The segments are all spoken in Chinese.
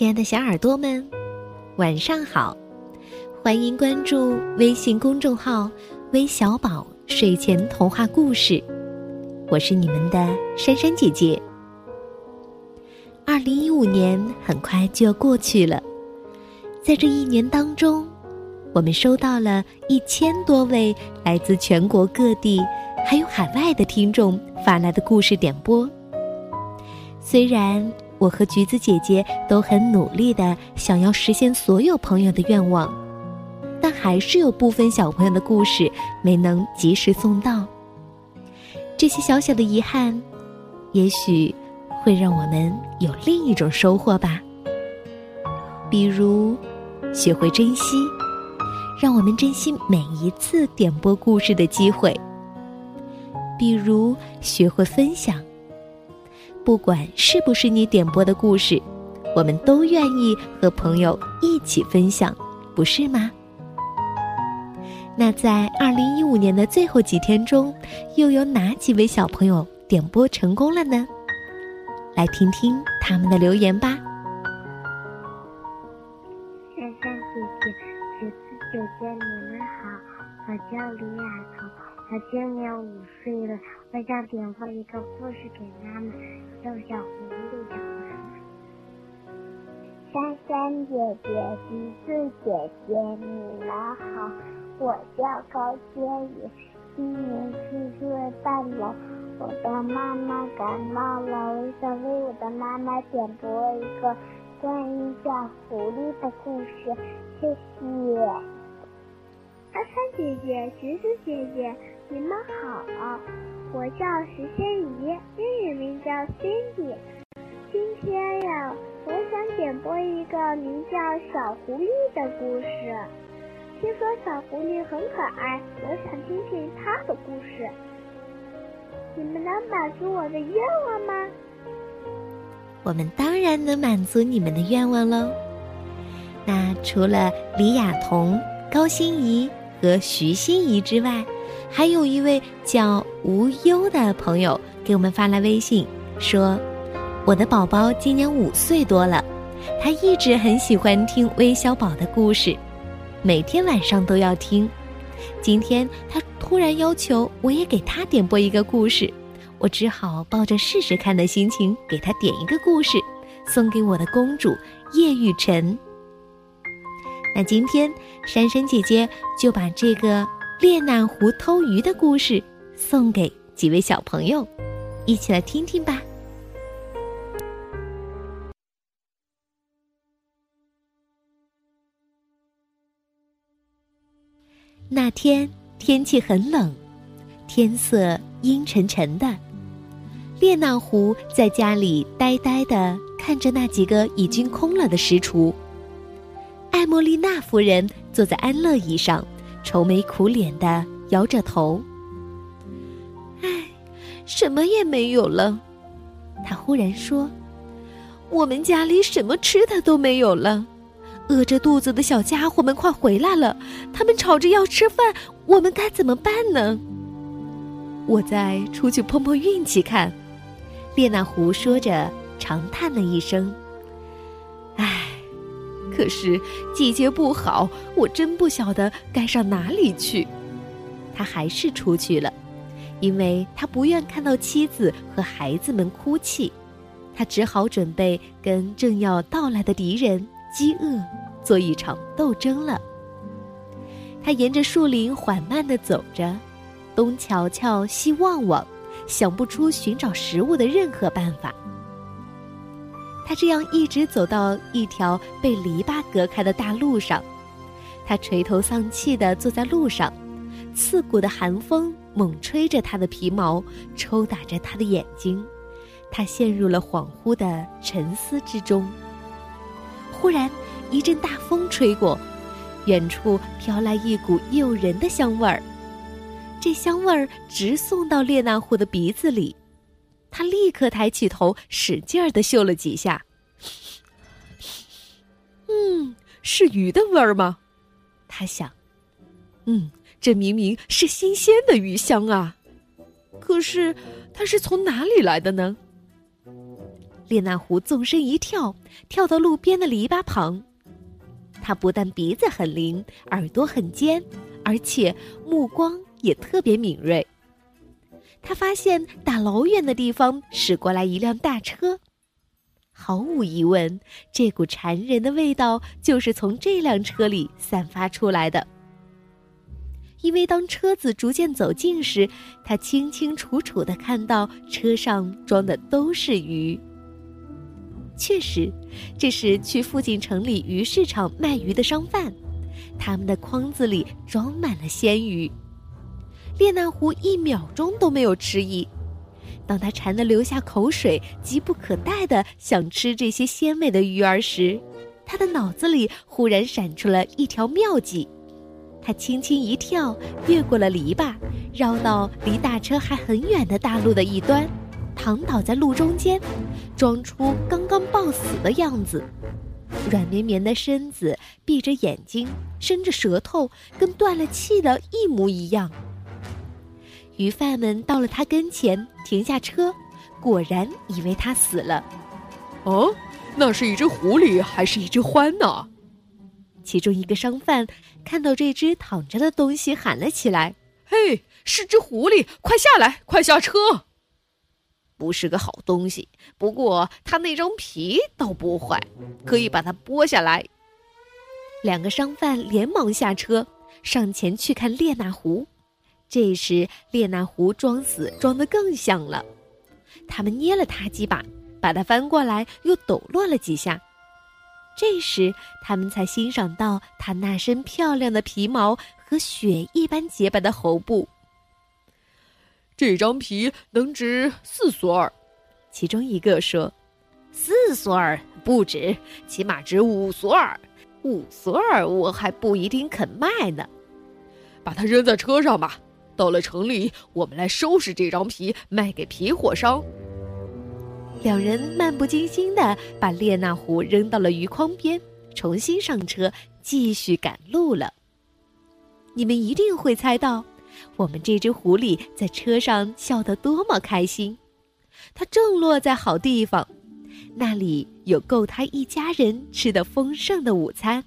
亲爱的小耳朵们，晚上好！欢迎关注微信公众号“微小宝睡前童话故事”，我是你们的珊珊姐姐。二零一五年很快就要过去了，在这一年当中，我们收到了一千多位来自全国各地还有海外的听众发来的故事点播。虽然我和橘子姐姐都很努力的想要实现所有朋友的愿望，但还是有部分小朋友的故事没能及时送到。这些小小的遗憾，也许会让我们有另一种收获吧。比如，学会珍惜，让我们珍惜每一次点播故事的机会；比如，学会分享。不管是不是你点播的故事，我们都愿意和朋友一起分享，不是吗？那在二零一五年的最后几天中，又有哪几位小朋友点播成功了呢？来听听他们的留言吧。珊珊姐姐、橘子姐姐，你们好，我叫李雅彤。我今年五岁了，我想点播一个故事给妈妈，叫《小狐狸的故事》。珊珊姐姐、橘子姐姐，你们好，我叫高天宇，今年四岁半了。我的妈妈感冒了，我想为我的妈妈点播一个关于小狐狸的故事，谢谢。珊珊姐姐、橘子姐姐。你们好，我叫石仙怡，英语名叫 Cindy。今天呀，我想点播一个名叫《小狐狸》的故事。听说小狐狸很可爱，我想听听它的故事。你们能满足我的愿望吗？我们当然能满足你们的愿望喽。那除了李雅彤、高欣怡和徐欣怡之外，还有一位叫无忧的朋友给我们发来微信，说：“我的宝宝今年五岁多了，他一直很喜欢听微小宝的故事，每天晚上都要听。今天他突然要求我也给他点播一个故事，我只好抱着试试看的心情给他点一个故事，送给我的公主叶雨辰。那今天珊珊姐姐就把这个。”列那狐偷鱼的故事送给几位小朋友，一起来听听吧。那天天气很冷，天色阴沉沉的。列那狐在家里呆呆的看着那几个已经空了的食橱。艾莫丽娜夫人坐在安乐椅上。愁眉苦脸的摇着头，唉，什么也没有了。他忽然说：“我们家里什么吃的都没有了，饿着肚子的小家伙们快回来了，他们吵着要吃饭，我们该怎么办呢？”我再出去碰碰运气看。列那狐说着，长叹了一声：“。”可是季节不好，我真不晓得该上哪里去。他还是出去了，因为他不愿看到妻子和孩子们哭泣。他只好准备跟正要到来的敌人饥饿做一场斗争了。他沿着树林缓慢地走着，东瞧瞧，西望望，想不出寻找食物的任何办法。他这样一直走到一条被篱笆隔开的大路上，他垂头丧气地坐在路上，刺骨的寒风猛吹着他的皮毛，抽打着他的眼睛，他陷入了恍惚的沉思之中。忽然，一阵大风吹过，远处飘来一股诱人的香味儿，这香味儿直送到列那户的鼻子里。他立刻抬起头，使劲儿的嗅了几下。嗯，是鱼的味儿吗？他想。嗯，这明明是新鲜的鱼香啊！可是，它是从哪里来的呢？列那狐纵身一跳，跳到路边的篱笆旁。他不但鼻子很灵，耳朵很尖，而且目光也特别敏锐。他发现打老远的地方驶过来一辆大车，毫无疑问，这股馋人的味道就是从这辆车里散发出来的。因为当车子逐渐走近时，他清清楚楚的看到车上装的都是鱼。确实，这是去附近城里鱼市场卖鱼的商贩，他们的筐子里装满了鲜鱼。列那狐一秒钟都没有迟疑，当他馋得流下口水、急不可待的想吃这些鲜美的鱼儿时，他的脑子里忽然闪出了一条妙计。他轻轻一跳，越过了篱笆，绕到离大车还很远的大路的一端，躺倒在路中间，装出刚刚抱死的样子，软绵绵的身子，闭着眼睛，伸着舌头，跟断了气的一模一样。鱼贩们到了他跟前，停下车，果然以为他死了。哦，那是一只狐狸还是一只獾呢？其中一个商贩看到这只躺着的东西，喊了起来：“嘿，是只狐狸！快下来，快下车！”不是个好东西，不过它那张皮倒不坏，可以把它剥下来。两个商贩连忙下车，上前去看列那狐。这时，列那狐装死装得更像了。他们捏了他几把，把他翻过来，又抖落了几下。这时，他们才欣赏到他那身漂亮的皮毛和雪一般洁白的喉部。这张皮能值四索尔，其中一个说：“四索尔不止，起码值五索尔。五索尔我还不一定肯卖呢。把它扔在车上吧。”到了城里，我们来收拾这张皮，卖给皮货商。两人漫不经心的把列那狐扔到了鱼筐边，重新上车，继续赶路了。你们一定会猜到，我们这只狐狸在车上笑得多么开心。它正落在好地方，那里有够它一家人吃的丰盛的午餐。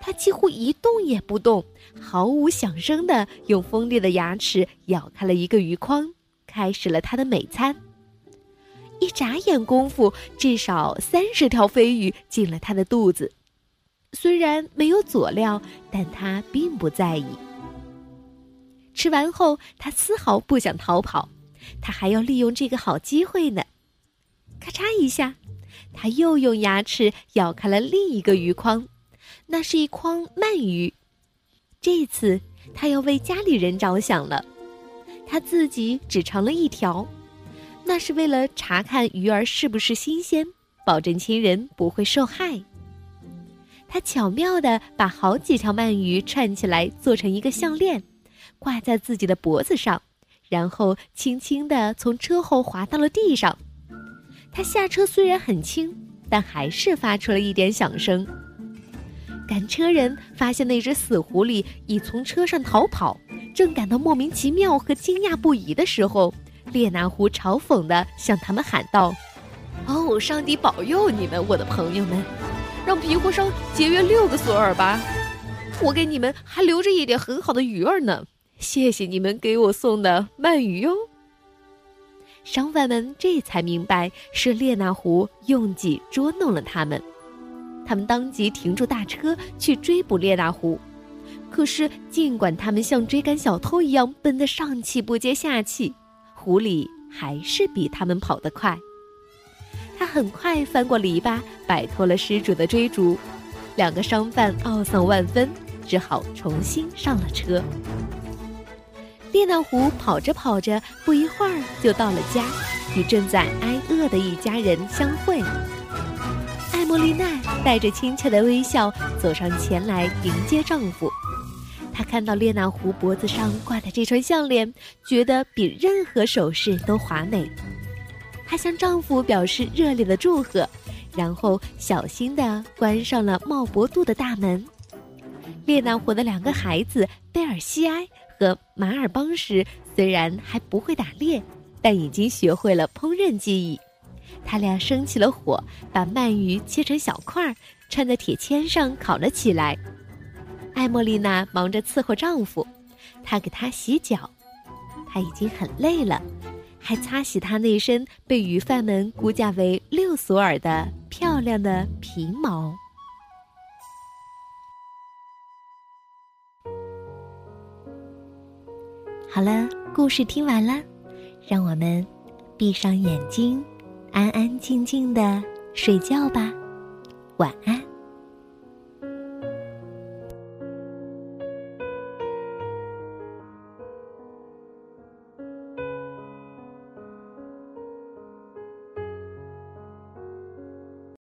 它几乎一动也不动，毫无响声的用锋利的牙齿咬开了一个鱼筐，开始了它的美餐。一眨眼功夫，至少三十条飞鱼进了它的肚子。虽然没有佐料，但它并不在意。吃完后，它丝毫不想逃跑，它还要利用这个好机会呢。咔嚓一下，它又用牙齿咬开了另一个鱼筐。那是一筐鳗鱼，这次他要为家里人着想了，他自己只尝了一条，那是为了查看鱼儿是不是新鲜，保证亲人不会受害。他巧妙地把好几条鳗鱼串起来做成一个项链，挂在自己的脖子上，然后轻轻地从车后滑到了地上。他下车虽然很轻，但还是发出了一点响声。赶车人发现那只死狐狸已从车上逃跑，正感到莫名其妙和惊讶不已的时候，列那狐嘲讽地向他们喊道：“哦，上帝保佑你们，我的朋友们，让皮货商节约六个索尔吧！我给你们还留着一点很好的鱼儿呢，谢谢你们给我送的鳗鱼哟。”商贩们这才明白是列那狐用计捉弄了他们。他们当即停住大车去追捕列那狐，可是尽管他们像追赶小偷一样奔得上气不接下气，狐狸还是比他们跑得快。他很快翻过篱笆，摆脱了失主的追逐。两个商贩懊丧万分，只好重新上了车。列那狐跑着跑着，不一会儿就到了家，与正在挨饿的一家人相会。莫莉娜带着亲切的微笑走上前来迎接丈夫。她看到列那狐脖子上挂的这串项链，觉得比任何首饰都华美。她向丈夫表示热烈的祝贺，然后小心地关上了茂博度的大门。列那狐的两个孩子贝尔西埃和马尔邦什虽然还不会打猎，但已经学会了烹饪技艺。他俩生起了火，把鳗鱼切成小块儿，串在铁签上烤了起来。艾莫丽娜忙着伺候丈夫，她给他洗脚，他已经很累了，还擦洗他那身被鱼贩们估价为六索尔的漂亮的皮毛。好了，故事听完了，让我们闭上眼睛，安安静静的睡觉吧，晚安。